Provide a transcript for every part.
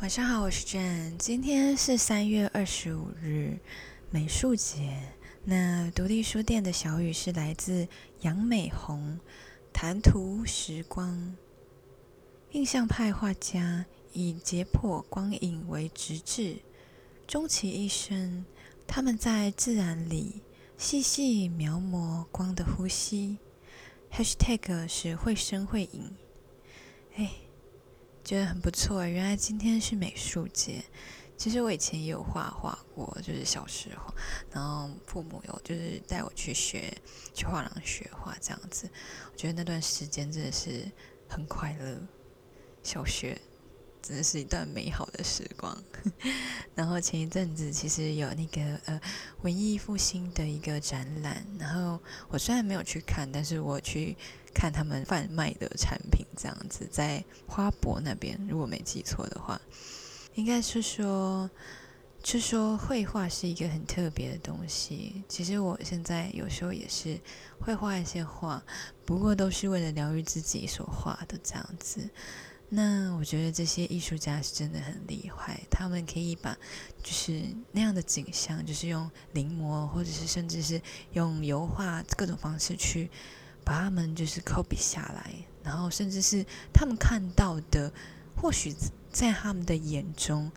晚上好，我是 Jane。今天是三月二十五日，美术节。那独立书店的小雨是来自杨美红，谈图时光。印象派画家以解剖光影为直至，终其一生，他们在自然里细细描摹光的呼吸。#hashtag 是绘声绘影。觉得很不错，原来今天是美术节。其实我以前也有画画过，就是小时候，然后父母有就是带我去学，去画廊学画这样子。我觉得那段时间真的是很快乐，小学。真的是一段美好的时光。然后前一阵子其实有那个呃文艺复兴的一个展览，然后我虽然没有去看，但是我去看他们贩卖的产品，这样子在花博那边，如果没记错的话，应该是说，就说绘画是一个很特别的东西。其实我现在有时候也是会画一些画，不过都是为了疗愈自己所画的这样子。那我觉得这些艺术家是真的很厉害，他们可以把就是那样的景象，就是用临摹，或者是甚至是用油画各种方式去把他们就是 copy 下来，然后甚至是他们看到的，或许在他们的眼中，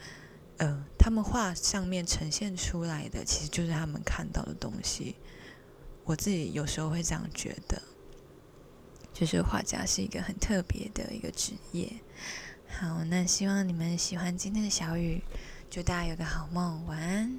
呃，他们画上面呈现出来的，其实就是他们看到的东西。我自己有时候会这样觉得。就是画家是一个很特别的一个职业。好，那希望你们喜欢今天的小雨，祝大家有个好梦，晚安。